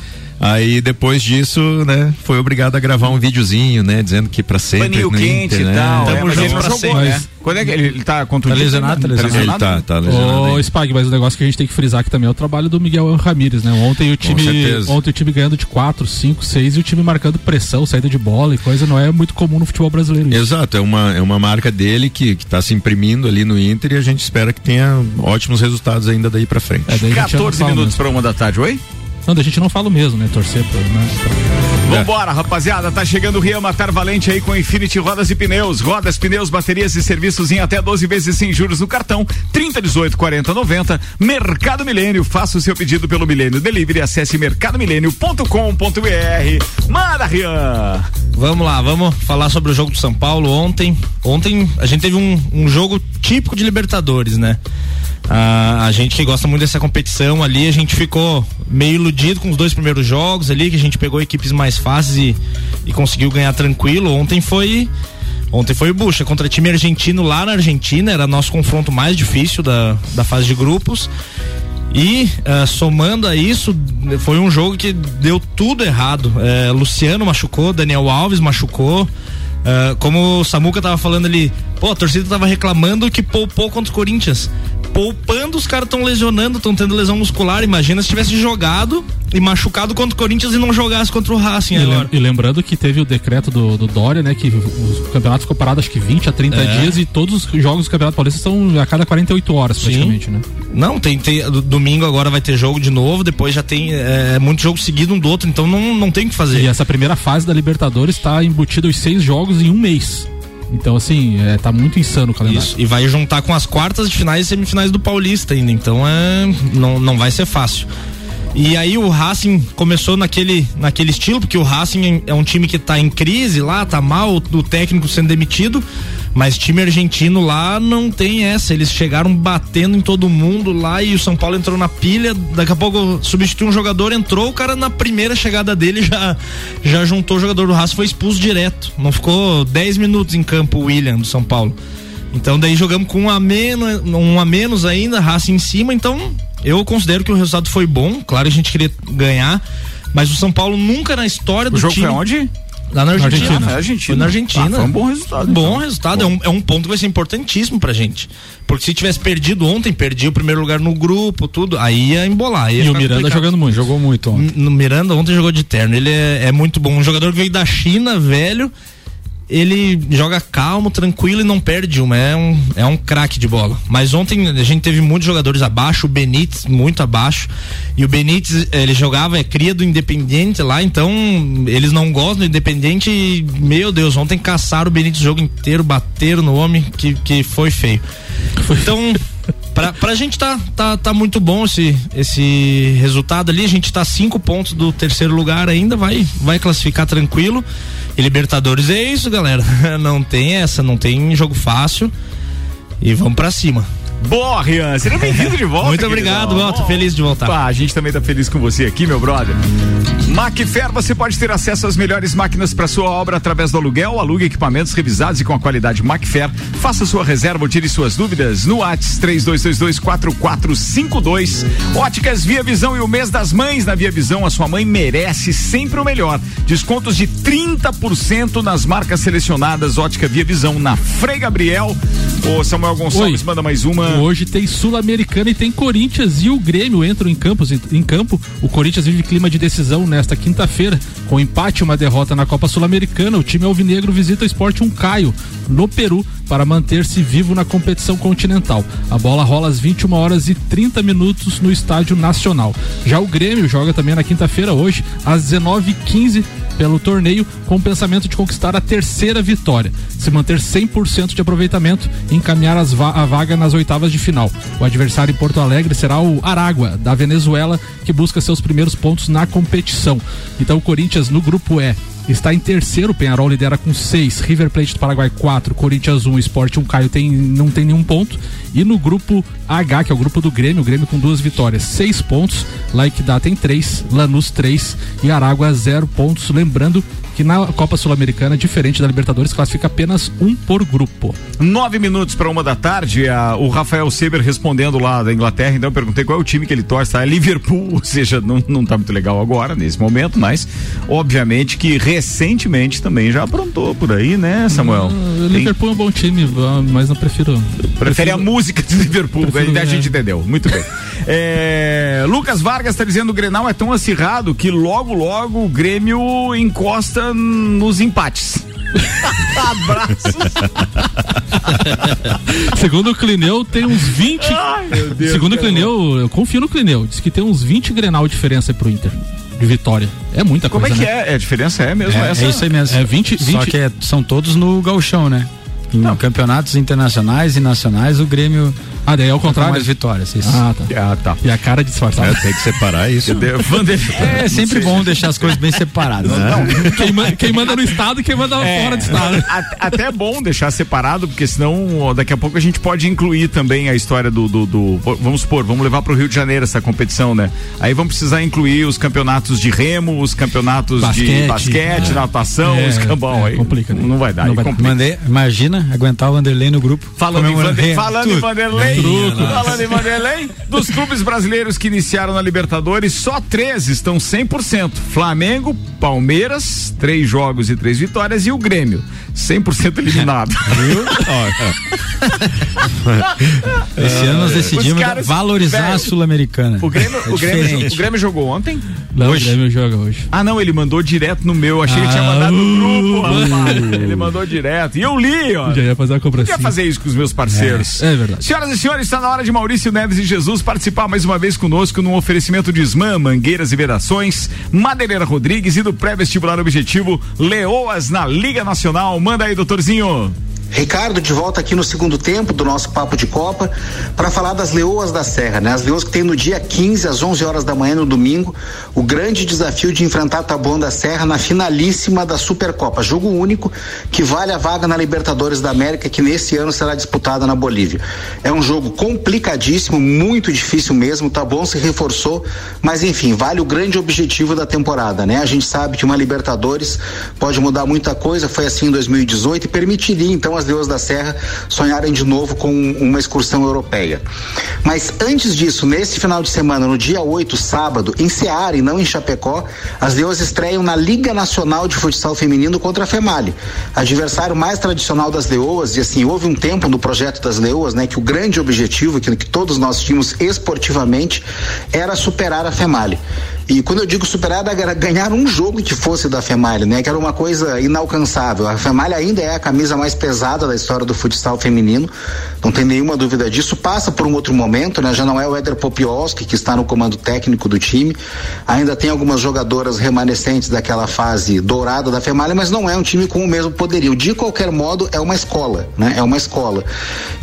Aí depois disso, né, foi obrigado a gravar um videozinho, né, dizendo que pra sempre Paninho no quente Inter, e né? tal. é, Tamo ele junto pra sempre. né? Quando é que ele, ele tá contundido? Tá lesionado, tá lesionado. Ele tá, tá lesionado. Ô, aí. Spag, mas o negócio que a gente tem que frisar aqui também é o trabalho do Miguel Ramírez, né? Ontem o time, certeza. ontem o time ganhando de 4, 5, 6 e o time marcando pressão, saída de bola e coisa não é muito comum no futebol brasileiro. isso. Exato, é uma, é uma marca dele que, que tá se imprimindo ali no Inter e a gente espera que tenha ótimos resultados ainda daí pra frente. É, daí a gente já não 14 fala minutos mesmo. pra uma da tarde, oi? Não, a gente não fala o mesmo, né? Torcer pra, né? Vambora, rapaziada. Tá chegando o Rian Matar Valente aí com Infinity Rodas e Pneus. Rodas, pneus, baterias e serviços em até 12 vezes sem juros no cartão. 30, 18, 40, 90. Mercado Milênio. Faça o seu pedido pelo Milênio Delivery. Acesse mercadomilênio.com.br. Manda, Rian! Vamos lá, vamos falar sobre o jogo do São Paulo ontem. Ontem a gente teve um, um jogo típico de Libertadores, né? Ah, a gente que gosta muito dessa competição ali, a gente ficou meio iludido com os dois primeiros jogos ali, que a gente pegou equipes mais fáceis e, e conseguiu ganhar tranquilo. Ontem foi. Ontem foi o Bucha contra time argentino lá na Argentina, era nosso confronto mais difícil da, da fase de grupos. E ah, somando a isso, foi um jogo que deu tudo errado. Eh, Luciano machucou, Daniel Alves machucou. Ah, como o Samuca tava falando ali, pô, a torcida tava reclamando que poupou contra o Corinthians. Poupando, os caras estão lesionando, estão tendo lesão muscular. Imagina se tivesse jogado e machucado contra o Corinthians e não jogasse contra o Racing E, agora. e lembrando que teve o decreto do, do Dória, né? Que o campeonato ficou parado acho que 20 a 30 É. dias e todos os jogos do Campeonato Paulista são a cada 48 horas, praticamente, né? Não, tem, tem do- domingo agora vai ter jogo de novo, depois já tem é, muito jogo seguido um do outro, então não, não tem o que fazer. E essa primeira fase da Libertadores está embutida os seis jogos em um mês. Então, assim, é, tá muito insano o calendário. Isso, e vai juntar com as quartas de finais e semifinais do Paulista ainda, então é, não, não vai ser fácil. E aí o Racing começou naquele, naquele estilo, porque o Racing é um time que tá em crise lá, tá mal, o técnico sendo demitido, mas time argentino lá não tem essa, eles chegaram batendo em todo mundo lá e o São Paulo entrou na pilha, daqui a pouco substituiu um jogador, entrou, o cara na primeira chegada dele já, já juntou o jogador do Racing, foi expulso direto, não ficou 10 minutos em campo o William do São Paulo. Então daí jogamos com um a menos, um a menos ainda, raça em cima, então eu considero que o resultado foi bom. Claro, a gente queria ganhar, mas o São Paulo nunca na história do jogo time. foi onde? Lá na Argentina. Argentina. Ah, foi Argentina. Foi na Argentina. Ah, foi um bom resultado, Bom então. resultado. É, um, é um ponto que vai ser importantíssimo pra gente. Porque se tivesse perdido ontem, perdi o primeiro lugar no grupo, tudo, aí ia embolar. aí ia E o Miranda complicado. jogando muito. Jogou muito ontem. No Miranda ontem jogou de terno. Ele é, é muito bom. Um jogador que veio da China, velho. Ele joga calmo, tranquilo e não perde uma. É um, é um craque de bola. Mas ontem a gente teve muitos jogadores abaixo, o Benítez muito abaixo. E o Benítez, ele jogava, é cria do Independente lá, então eles não gostam do Independente. E, meu Deus, ontem caçaram o Benítez o jogo inteiro, bateram no homem, que, que foi feio. Então, pra, pra gente tá, tá, tá muito bom esse, esse resultado ali. A gente tá cinco pontos do terceiro lugar ainda, vai, vai classificar tranquilo. E Libertadores é isso, galera. Não tem essa, não tem jogo fácil. E vamos pra cima. Boa, Rian. Seja bem-vindo de volta. Muito obrigado. Boto. Feliz de voltar. A gente também tá feliz com você aqui, meu brother. Macfer, você pode ter acesso às melhores máquinas para sua obra através do aluguel. Alugue equipamentos revisados e com a qualidade Macfer. Faça sua reserva ou tire suas dúvidas no ATS 32224452. Óticas Via Visão e o mês das mães na Via Visão. A sua mãe merece sempre o melhor. Descontos de 30% nas marcas selecionadas. Ótica Via Visão na Frei Gabriel. Ô Samuel Gonçalves, Oi. manda mais uma. Hoje tem Sul-Americana e tem Corinthians e o Grêmio entram em, campos, em campo. O Corinthians vive clima de decisão nesta quinta-feira. Com empate e uma derrota na Copa Sul-Americana, o time alvinegro visita o Esporte um Caio, no Peru, para manter-se vivo na competição continental. A bola rola às 21 horas e 30 minutos no Estádio Nacional. Já o Grêmio joga também na quinta-feira, hoje, às 19h15 pelo torneio com o pensamento de conquistar a terceira vitória, se manter 100% de aproveitamento e encaminhar va a vaga nas oitavas de final. O adversário em Porto Alegre será o Aragua, da Venezuela, que busca seus primeiros pontos na competição. Então o Corinthians no grupo E está em terceiro, Penharol lidera com seis, River Plate do Paraguai quatro, Corinthians um, Sport um, Caio tem, não tem nenhum ponto. E no grupo H, que é o grupo do Grêmio, o Grêmio com duas vitórias, seis pontos, Laikidá tem três, Lanús três e Aragua zero pontos. Lembrando que na Copa Sul-Americana, diferente da Libertadores, classifica apenas um por grupo. Nove minutos para uma da tarde, a- o Rafael Seber respondendo lá da Inglaterra, então eu perguntei qual é o time que ele torce, tá? É Liverpool, ou seja, não, não tá muito legal agora, nesse momento, mas obviamente que recentemente também já aprontou por aí, né, Samuel? O Liverpool é um bom time, mas não prefiro. Prefere a música de Liverpool, Prefiro, a gente é. entendeu. Muito bem. É, Lucas Vargas está dizendo que o Grenal é tão acirrado que logo, logo o Grêmio encosta nos empates. Abraços. Segundo o Clineu, tem uns 20. Deus, Segundo o. Clineu, eu confio no Clineu. Diz que tem uns 20 Grenal de diferença pro Inter. De vitória. É muita Como coisa. é que né? é? É, a diferença é mesmo É, essa? é isso aí mesmo. É 20, Só 20. que é- são todos no galchão, né? Em campeonatos internacionais e nacionais, o Grêmio. Ah, daí é o contrário. mais vitórias. Isso. Ah, tá. Ah, tá. E a cara disfarçada. É, tem que separar isso. É sempre bom deixar as coisas bem separadas. né? Quem, ma- quem manda no estado e quem manda É, fora do estado. Até é bom deixar separado, porque senão ó, daqui a pouco a gente pode incluir também a história do. do- do- vamos supor, vamos levar para o Rio de Janeiro essa competição, né? Aí vamos precisar incluir os campeonatos de remo, os campeonatos de Basquete, basquete, é. natação, É, escambau. é, aí complica, né? Não vai dar. Não vai complica. Mandei, imagina aguentar o Vanderlei no grupo. Falando em, Vander, falando em. Vanderlei, Truco. falando em Vanderlei, dos clubes brasileiros que iniciaram na Libertadores, só três estão 100%. Flamengo, Palmeiras, três jogos e três vitórias, e o Grêmio, 100% eliminado. Esse ano nós Os decidimos valorizar velho, a Sul-Americana. O Grêmio, É o, Grêmio, o Grêmio jogou ontem? Não, o Grêmio joga hoje. Ah, não, ele mandou direto no meu. Achei que tinha Ah, mandado no grupo, uh. Ele mandou direto. E eu li, ó. Já ia fazer a cobrança. Podia fazer isso com os meus parceiros. É, é verdade. Senhoras e senhores, está na hora de Maurício Neves e Jesus participar mais uma vez conosco num oferecimento de Ismã, Mangueiras e Vedações, Madeireira Rodrigues e do pré-vestibular objetivo Leoas na Liga Nacional. Manda aí, doutorzinho. Ricardo, de volta aqui no segundo tempo do nosso Papo de Copa para falar das Leoas da Serra, né? As Leoas que tem no dia 15 às 11 horas da manhã no domingo o grande desafio de enfrentar Taboão da Serra na finalíssima da Supercopa, jogo único que vale a vaga na Libertadores da América que nesse ano será disputada na Bolívia. É um jogo complicadíssimo, muito difícil mesmo. Taboão se reforçou, mas enfim, vale o grande objetivo da temporada, né? A gente sabe que uma Libertadores pode mudar muita coisa, foi assim em 2018 e permitiria então as Leoas da Serra sonharem de novo com uma excursão europeia. Mas antes disso, nesse final de semana, no dia 8, sábado, em Ceará e não em Chapecó, as Leoas estreiam na Liga Nacional de Futsal Feminino contra a Female, adversário mais tradicional das Leoas, e assim, houve um tempo no projeto das Leoas, né, que o grande objetivo, que, que todos nós tínhamos esportivamente, era superar a Female. E quando eu digo superar, era ganhar um jogo que fosse da Femalha, né? Que era uma coisa inalcançável. A Femalha ainda é a camisa mais pesada da história do futsal feminino, não tem nenhuma dúvida disso. Passa por um outro momento, né? Já não é o Éder Popioski que está no comando técnico do time. Ainda tem algumas jogadoras remanescentes daquela fase dourada da Femalha, mas não é um time com o mesmo poderio. De qualquer modo, é uma escola, né? É uma escola.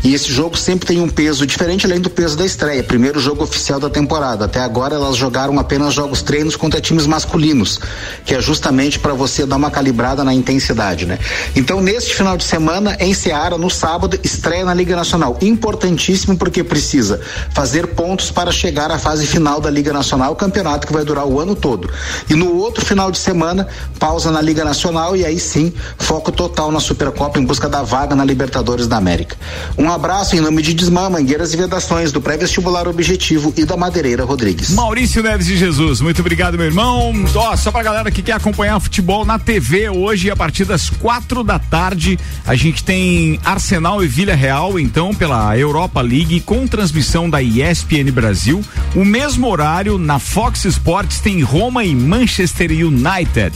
E esse jogo sempre tem um peso diferente, além do peso da estreia. Primeiro jogo oficial da temporada. Até agora elas jogaram apenas jogos treinos contra times masculinos, que é justamente para você dar uma calibrada na intensidade, né? Então, neste final de semana, em Seara, no sábado, estreia na Liga Nacional. Importantíssimo porque precisa fazer pontos para chegar à fase final da Liga Nacional, campeonato que vai durar o ano todo. E no outro final de semana, pausa na Liga Nacional e aí sim, foco total na Supercopa em busca da vaga na Libertadores da América. Um abraço em nome de Desmã, Mangueiras e Vedações, do pré-vestibular Objetivo e da Madeireira Rodrigues. Maurício Neves de Jesus, muito obrigado, meu irmão. Ó, só pra galera que quer acompanhar futebol na TV hoje, a partir das quatro da tarde, a gente tem Arsenal e Vila Real, então, pela Europa League, com transmissão da ESPN Brasil. O mesmo horário, na Fox Sports, tem Roma e Manchester United.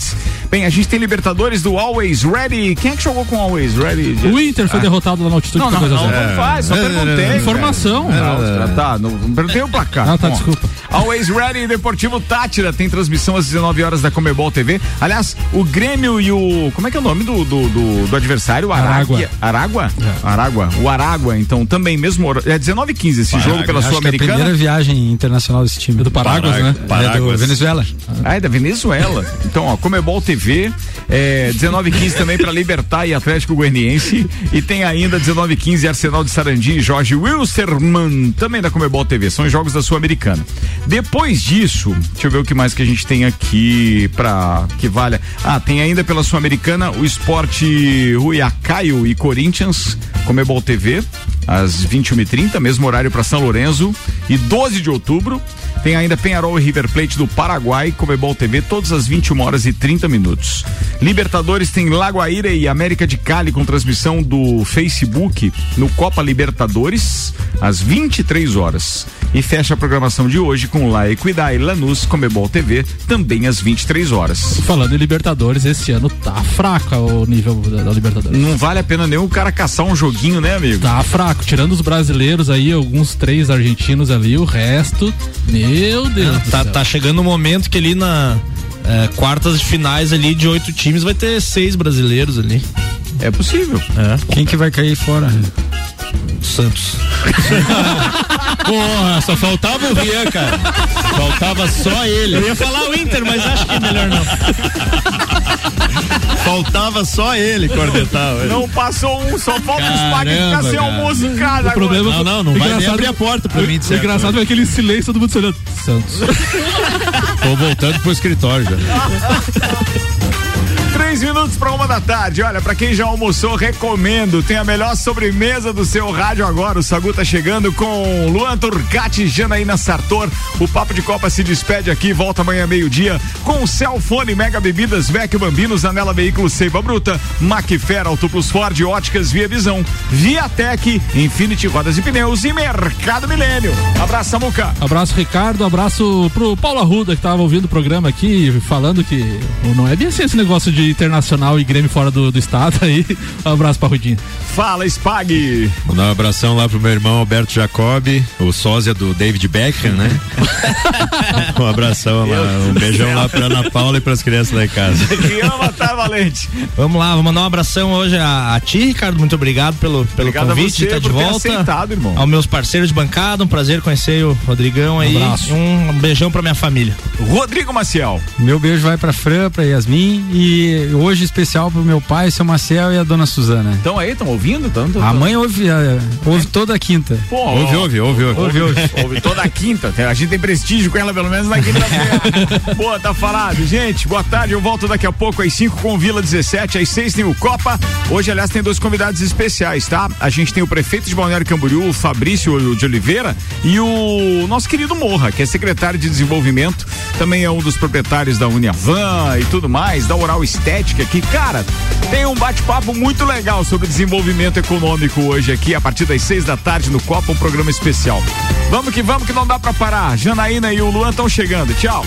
Bem, a gente tem Libertadores do Always Ready. Quem é que jogou com Always Ready? O Inter foi Ah. derrotado lá na altitude Não, não, 2 a não, 0. não faz, só É, perguntei. é, é, Informação. Não, tá, não não perguntei o placar. Ah, tá, Bom, desculpa. Always Ready Deportivo Tátira tem transmissão às 19 horas da Comebol TV. Aliás, o Grêmio e o. Como é que é o nome do, do, do, do adversário? O Aragua. Aragua? Aragua? O Aragua, então também mesmo. hora- É 19 e 15 esse jogo pela que é a Sul-Americana. primeira viagem internacional desse time. do Paráguas, né? É do Venezuela. Ah, é da Venezuela. Então, ó, Comebol TV, é, 19 e 15 também para Libertar e Atlético Goianiense. E tem ainda 19 e 15 Arsenal de Sarandi e Jorge Wilstermann, também da Comebol TV. São os jogos da Sul-Americana. Depois disso, deixa eu ver o que mais que a gente tem aqui pra que valha. Ah, tem ainda pela Sul-Americana o esporte Ruiacaio e Corinthians, Comebol TV, às 21h30, mesmo horário para São Lourenço. E 12 de outubro, tem ainda Penharol e River Plate do Paraguai, Comebol TV, todas às 21 horas e 30 minutos. Libertadores tem Lagoaíra e América de Cali com transmissão do Facebook no Copa Libertadores, às 23 horas. E fecha a programação de hoje com La Equidad e Lanús, Comebol TV, também às 23 horas. Falando em Libertadores, esse ano tá fraco o nível da, da Libertadores. Não vale a pena o cara caçar um joguinho, né, amigo? Tá tirando os brasileiros aí, alguns três argentinos ali, o resto, meu Deus. do Tá, céu. tá chegando o momento que ali na é, quartas de finais ali de oito times vai ter seis brasileiros ali. É possível. É. Quem que vai cair fora? Santos. Porra, só faltava o Rian, cara. Faltava só ele. Eu ia falar o Inter, mas acho que é melhor não. Faltava só ele cornetar. velho. Não passou um, só falta os Caramba, pagos ficar sem almoço em casa. O problema Não, não, não vai nem abrir a porta pra mim. O engraçado é aquele silêncio, todo mundo se olhando. Santos. Tô voltando pro escritório já. Três minutos para uma da tarde. Olha, para quem já almoçou, recomendo. Tem a melhor sobremesa do seu rádio agora. O Sagu tá chegando com Luan Turcati Janaína Sartor. O Papo de Copa se despede aqui. Volta amanhã meio-dia com o Celfone Mega Bebidas, Vec Bambinos, Anela Veículos Seiva Bruta, Macfer, Auto Plus Ford, Óticas Via Visão, Viatec, Infinity Rodas e Pneus e Mercado Milênio. Abraço, Samuca. Abraço, Ricardo. Abraço pro Paulo Arruda, que tava ouvindo o programa aqui, falando que não é bem assim esse negócio de internacional e Grêmio fora do, do estado aí. Um abraço pra Rudinho. Fala, Spag. Mandar um abração lá pro meu irmão Alberto Jacobi, o sósia do David Beckham, né? um abração lá, um beijão lá pra Ana Paula e pras crianças lá em casa. Rian Matar Valente. Vamos lá, vou mandar um abração hoje a, a ti, Ricardo. Muito obrigado pelo, pelo Obrigado a convite você de estar de volta. aceitado, irmão. Aos meus parceiros de bancada, um prazer conhecer o Rodrigão aí. abraço. Um, um beijão pra minha família. Rodrigo Maciel. Meu beijo vai pra Fran, pra Yasmin e hoje especial pro meu pai, seu Marcel e a dona Suzana. Estão aí, estão ouvindo? Tão, tão, A mãe ouve, eh, ouve toda quinta. Pô, Ouve, ouve, ouve, ouve. Ouve, ouve. ouve toda quinta. A gente tem prestígio com ela, pelo menos na quinta-feira. Boa, tá falado. Gente, boa tarde. Eu volto daqui a pouco às 5 com Vila 17. Às 6 tem o Copa. Hoje, aliás, tem dois convidados especiais, tá? A gente tem o prefeito de Balneário Camboriú, o Fabrício de Oliveira, e o nosso querido Morra, que é secretário de desenvolvimento. Também é um dos proprietários da Uniavan e tudo mais, da Oral Estética aqui. Cara, tem um bate-papo muito legal sobre desenvolvimento econômico hoje aqui, a partir das seis da tarde no Copa, um programa especial. Vamos que vamos que não dá pra parar. Janaína e o Luan estão chegando. Tchau.